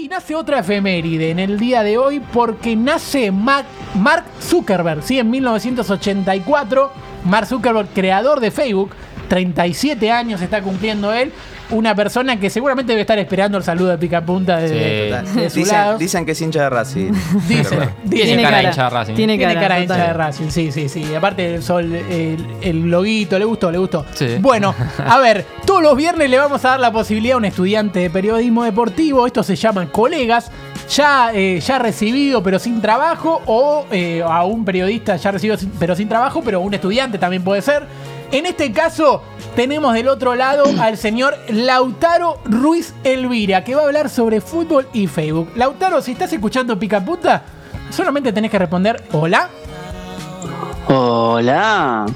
Y nace otra efeméride en el día de hoy porque nace Mark Zuckerberg, ¿sí? En 1984, Mark Zuckerberg, creador de Facebook, 37 años está cumpliendo él, una persona que seguramente debe estar esperando el saludo de Picapunta de, Sí. de su Dicen, lado. dicen que es hincha de Racing. Dicen, dicen. Tiene cara hincha de Racing. Tiene Tiene cara, cara hincha de Racing, sí, sí, sí. Aparte el sol, el, el loguito, le gustó, le gustó. Sí. Bueno, a ver, todos los viernes le vamos a dar la posibilidad a un estudiante de periodismo deportivo, estos se llaman colegas, ya, eh, ya recibido pero sin trabajo, o eh, a un periodista ya recibido sin- pero sin trabajo, pero un estudiante también puede ser. En este caso, tenemos del otro lado al señor Lautaro Ruiz Elvira, que va a hablar sobre fútbol y Facebook. Lautaro, si estás escuchando Picaputa, solamente tenés que responder hola. Hola.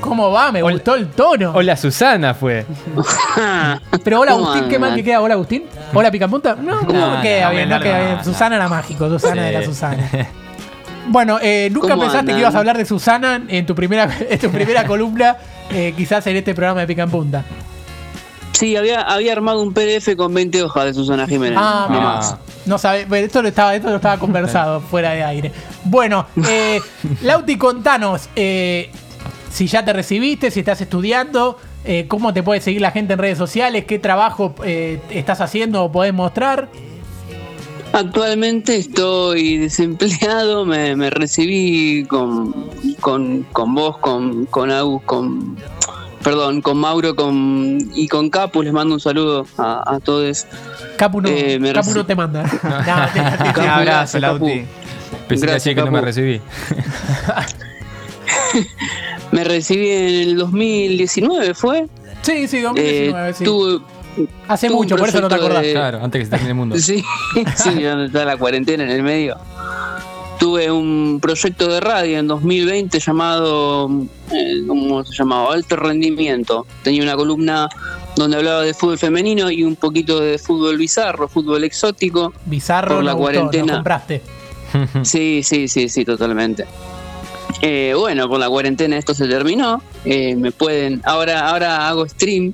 ¿Cómo va? Me Hola. gustó el tono. Hola Susana fue. Pero hola ¿Cómo Agustín, qué mal que queda. Hola Agustín. Hola Picapunta. No, ¿cómo No, queda no, bien? no, queda no, bien. no. Susana era mágico. Susana Sí. era Susana. Bueno, eh, nunca ¿Cómo pensaste andan? que ibas a hablar de Susana en tu primera, en tu primera columna, eh, quizás en este programa de Pica en Punta. Sí, había, había armado un PDF con 20 hojas de Susana Jiménez. Ah, no más. No sabe, esto lo estaba, esto lo estaba conversado fuera de aire. Bueno, eh, Lauti, contanos eh, si ya te recibiste, si estás estudiando, eh, cómo te puede seguir la gente en redes sociales, qué trabajo eh, estás haciendo o podés mostrar. Actualmente estoy desempleado, me, me recibí con, con, con vos, con, con Agus, con perdón, con Mauro con, y con Capu, les mando un saludo a, a todos. Capu no, Eh, me Capu no te manda. No, te- Un abrazo. Lauti. Pensé que Gracias, que no me recibí. Me recibí en el 2019, ¿fue? Sí, sí, Eh, 2019, sí. tuve, Hace mucho, por eso no te acordás. de- Claro, antes que se termine el mundo. Sí, sí, está la cuarentena en el medio. Tuve un proyecto de radio en 2020 llamado, eh, ¿cómo se llamaba? Alto Rendimiento. Tenía una columna donde hablaba de fútbol femenino y un poquito de fútbol bizarro, fútbol exótico. Bizarro, por la gustó, cuarentena. lo compraste. Sí, sí, sí, sí, totalmente. Eh, bueno, por la cuarentena esto se terminó. Eh, me pueden, ahora, ahora hago stream.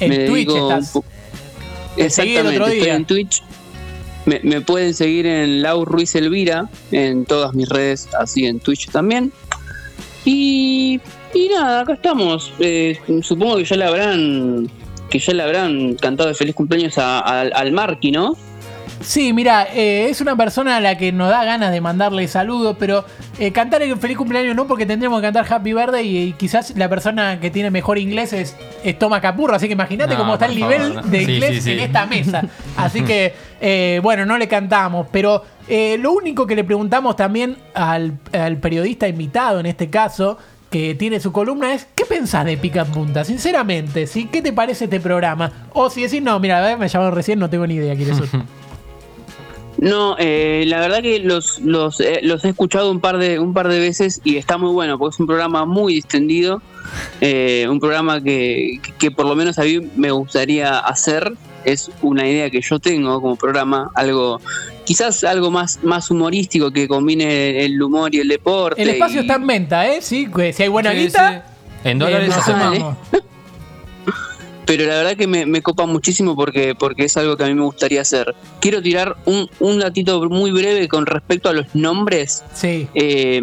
En me Twitch estás. po- Exactamente, otro estoy en Twitch. Me, me pueden seguir en Lau Ruiz Elvira, en todas mis redes, así en Twitch también. Y, y nada, acá estamos. Eh, supongo que ya le habrán que ya le habrán cantado de feliz cumpleaños a- al- al Marqui, ¿no? Sí, mira, eh, es una persona a la que nos da ganas de mandarle saludos, pero eh, cantar el feliz cumpleaños no, porque tendremos que cantar Happy Birthday y, y quizás la persona que tiene mejor inglés es, es Toma Capurro, así que imagínate No, cómo está el nivel favor, no. de inglés sí, sí. en esta mesa. Así que, eh, bueno, no le cantamos, pero eh, lo único que le preguntamos también al, al periodista invitado en este caso, que tiene su columna, es ¿qué pensás de Pica en Punta? Sinceramente, ¿sí? ¿qué te parece este programa? O si decís, no, mira, me llamaron recién, no tengo ni idea quiénes son. No, eh, la verdad que los, los, eh, los he escuchado un par de un par de veces y está muy bueno porque es un programa muy distendido, eh, un programa que, que por lo menos a mí me gustaría hacer. Es una idea que yo tengo como programa, algo quizás algo más más humorístico que combine el humor y el deporte. El espacio y- está en venta, ¿eh? Sí, si hay buena Sí, guita. sí. En eh, dólares nos pero la verdad que me, me copa muchísimo porque, porque es algo que a mí me gustaría hacer. Quiero tirar un, un datito muy breve con respecto a los nombres. Sí. Eh,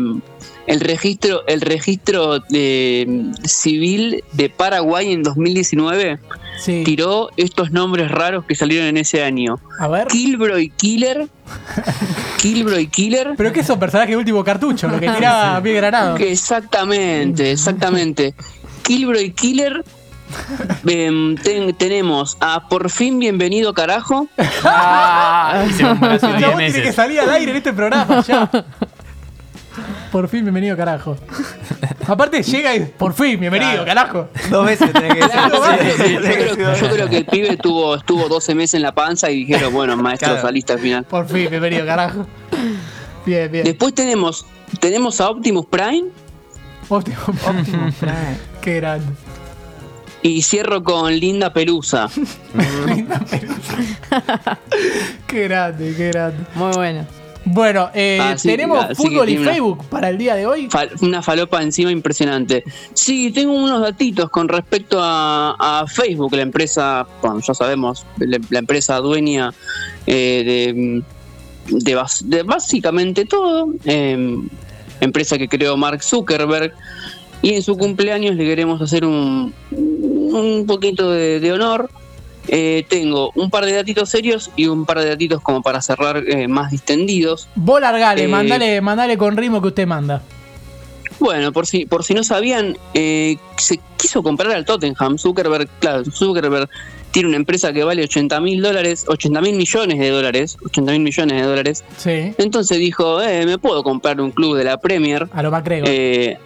el registro, el registro de, civil de Paraguay en 2019 Sí. tiró estos nombres raros que salieron en ese año. A ver. Kilbro y Killer. Kilbro y Killer. Pero que son personajes de último cartucho, lo que tiraba pie granado. Exactamente, exactamente. Kilbro y Killer. Em, ten- tenemos a Por fin Bienvenido Carajo. Ah, hice un embarazo de El 10 chabón tiene que salir al aire en este programa ya. Por fin, bienvenido, carajo. Aparte llega y por fin, bienvenido, carajo. Dos veces tenés que decir. Claro, vale. Sí, sí, Yo creo, yo creo que el pibe estuvo, estuvo 12 meses en la panza y dijeron, bueno, maestro, Claro. saliste al final. Por fin, bienvenido, carajo. Bien, bien. Después tenemos, tenemos a Optimus Prime Óptimo, óptimo. Qué grande. Y cierro con Linda Pelusa. Qué grande, qué grande. Muy bueno. Bueno, eh, Así- tenemos que fútbol y una- Facebook para el día de hoy. Fal- una falopa encima impresionante. Sí, tengo unos datitos con respecto a, a Facebook, la empresa, bueno, ya sabemos, la, la empresa dueña eh, de, de bas- de básicamente todo, eh, empresa que creó Mark Zuckerberg, y en su cumpleaños le queremos hacer un, un poquito de, de honor. Eh, tengo un par de datitos serios y un par de datitos como para cerrar eh, más distendidos. Vos largale, Eh, mandale, mandale con ritmo que usted manda. Bueno, por si, por si no sabían, eh, se quiso comprar al Tottenham. Zuckerberg, claro, Zuckerberg tiene una empresa que vale 80 mil dólares, 80 mil millones de dólares, 80 mil millones de dólares. Sí, Entonces dijo, eh, me puedo comprar un club de la Premier. a lo Macrego. Eh,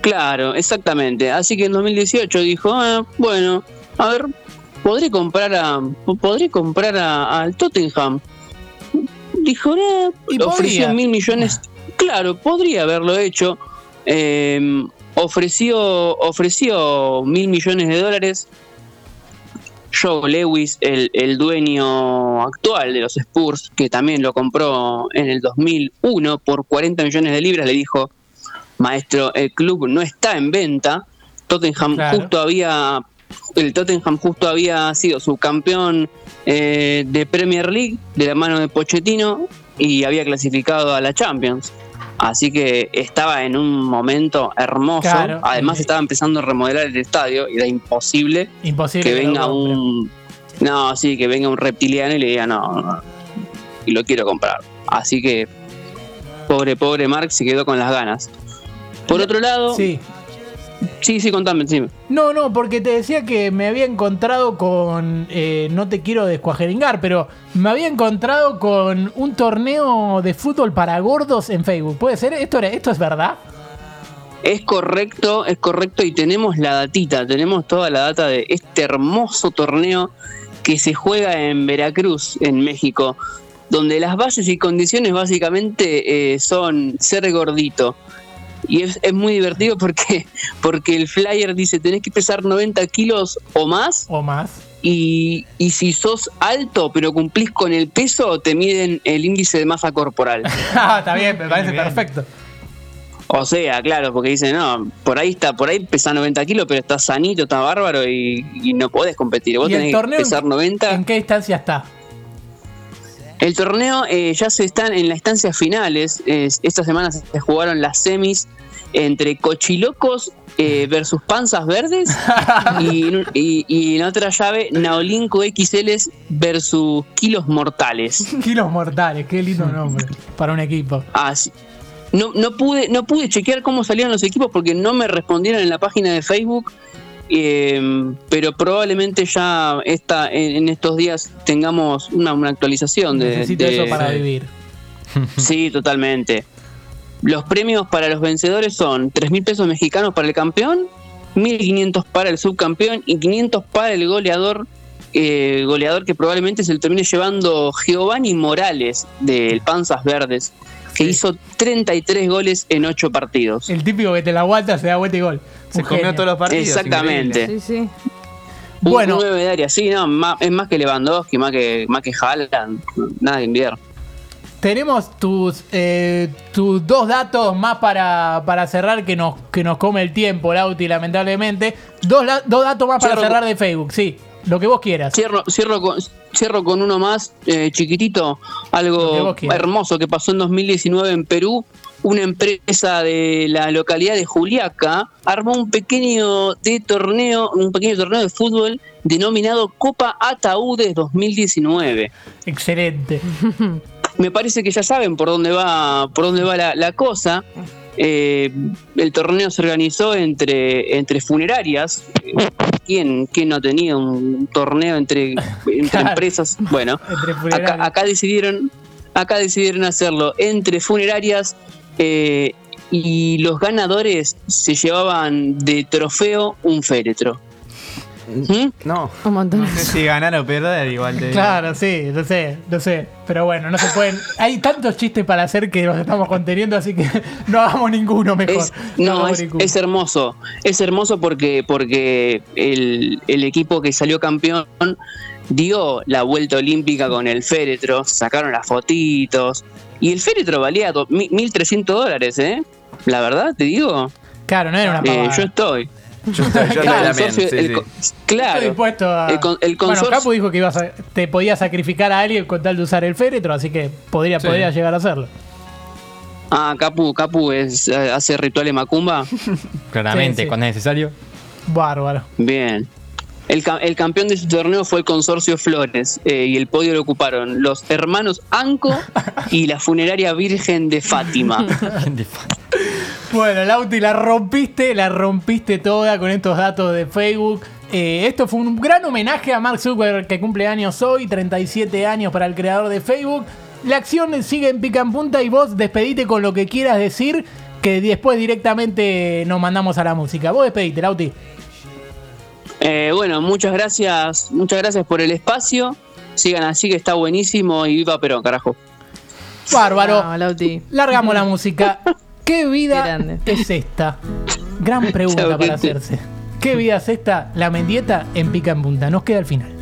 claro, exactamente. Así que en 2018 dijo, ah, bueno, a ver, podré comprar a, podré comprar a- al Tottenham. Dijo, eh, Y ofreció podría. mil millones. Claro, podría haberlo hecho. Eh, ofreció, ofreció mil millones de dólares. Joe Lewis, el, el dueño actual de los Spurs, que también lo compró en el 2001 por 40 millones de libras, le dijo, maestro, el club no está en venta. Tottenham Claro. justo había, el Tottenham justo había sido subcampeón eh, de Premier League de la mano de Pochettino y había clasificado a la Champions. Así que estaba en un momento hermoso. Claro. Además estaba empezando a remodelar el estadio y era imposible Imposible. que venga un no sí que venga un reptiliano y le diga no, no, y lo quiero comprar así que pobre pobre Mark se quedó con las ganas por otro lado sí Sí. sí, contame sí. No, no, porque te decía que me había encontrado con. eh, no te quiero descuajeringar, pero me había encontrado con un torneo de fútbol para gordos en Facebook. ¿Puede ser? ¿Esto, era- esto es verdad? es correcto es correcto y tenemos la datita tenemos toda la data de este hermoso torneo que se juega en Veracruz en México donde las bases y condiciones básicamente eh, son ser gordito y es, es muy divertido porque, porque el flyer dice tenés que pesar 90 kilos o más O más. y, y si sos alto pero cumplís con el peso te miden el índice de masa corporal. Está bien, me parece Bien. perfecto. O sea, claro, porque dicen, no, por ahí está, por ahí pesa 90 kilos, pero está sanito, está bárbaro y, y no podés competir. Vos ¿Y el tenés torneo que pesar 90. ¿En qué instancia está? El torneo eh, ya se están en las instancias finales. Es- esta semana se jugaron las semis entre Cochilocos eh, versus Panzas Verdes y, en un- y- y en otra llave Naolinco XL versus Kilos Mortales. Kilos mortales, qué lindo nombre para un equipo. Así- no, no pude no pude chequear cómo salían los equipos porque no me respondieron en la página de Facebook. Eh, pero probablemente ya esta, en, en estos días tengamos una, una actualización de, Necesito de- eso para vivir. Sí, totalmente. Los premios para los vencedores son 3 mil pesos mexicanos para el campeón, 1.500 para el subcampeón y 500 para el goleador, eh, goleador que probablemente se lo termine llevando Giovanni Morales del Panzas Verdes, que Sí. hizo 33 goles en 8 partidos. El típico que te la aguanta, se da vuelta y gol. Se comió genio. todos los partidos. Exactamente. increíble. Sí, sí. Un Bueno. 9 de área, sí, no, ma- es más que Lewandowski, más que, más que Haaland, nada de enviar. Tenemos tus, eh, tus dos datos más para, para cerrar que nos, que nos come el tiempo, Lauti, lamentablemente. Dos, dos datos más para cerrar de Facebook, sí. Lo que vos quieras. Cierro, cierro, con, cierro con uno más, eh, chiquitito, que algo hermoso que pasó en 2019 en Perú. Una empresa de la localidad de Juliaca armó un pequeño de torneo, un pequeño torneo de fútbol denominado Copa Ataúdes 2019. Excelente. Me parece que ya saben por dónde va, por dónde va la, la cosa. Eh, el torneo se organizó entre, entre funerarias. ¿Quién, quién no tenía un torneo entre, entre Claro. empresas? Bueno, Entre funerarias. acá, acá decidieron, acá decidieron hacerlo entre funerarias eh, y los ganadores se llevaban de trofeo un féretro. No. Un montón. No sé si ganar o perder igual de. Claro, sí, no sé, no sé. Pero bueno, no se pueden. Hay tantos chistes para hacer que los estamos conteniendo, así que no hagamos ninguno mejor. Es, no, es, ninguno. es hermoso. Es hermoso porque, porque el, el equipo que salió campeón dio la vuelta olímpica con el féretro, sacaron las fotitos. Y el féretro valía do- mi- 1.300 dólares, ¿eh? La verdad, te digo. Claro, no era una Eh, pavada. yo estoy. Yo estoy, yo estoy Claro, el también. socio- sí, el sí. co- claro. Estoy dispuesto a. El con- el bueno, consorcio- Capu dijo que ibas a- te podía sacrificar a alguien con tal de usar el féretro, así que podría, Sí. podría llegar a hacerlo. Ah, Capu, Capu es, eh, hace rituales macumba. Claramente, Sí, sí. cuando es necesario. Bárbaro. Bien. El, ca- el campeón de su torneo fue el Consorcio Flores eh, y el podio lo ocuparon los hermanos Anco y la funeraria Virgen de Fátima. Bueno, Lauti, la rompiste, la rompiste toda con estos datos de Facebook. Eh, esto fue un gran homenaje a Mark Zuckerberg que cumple años hoy, 37 años para el creador de Facebook. La acción sigue en pica en punta y vos despedite con lo que quieras decir, que después directamente nos mandamos a la música. Vos despedite, Lauti. Eh, bueno, muchas gracias, muchas gracias por el espacio. Sigan así que está buenísimo y viva Perón, carajo. Bárbaro. No, Lauti. Largamos la música. ¿Qué vida Grande. es esta? Gran pregunta para hacerse. ¿Qué vida es esta? La mendieta en pica en punta. Nos queda al final.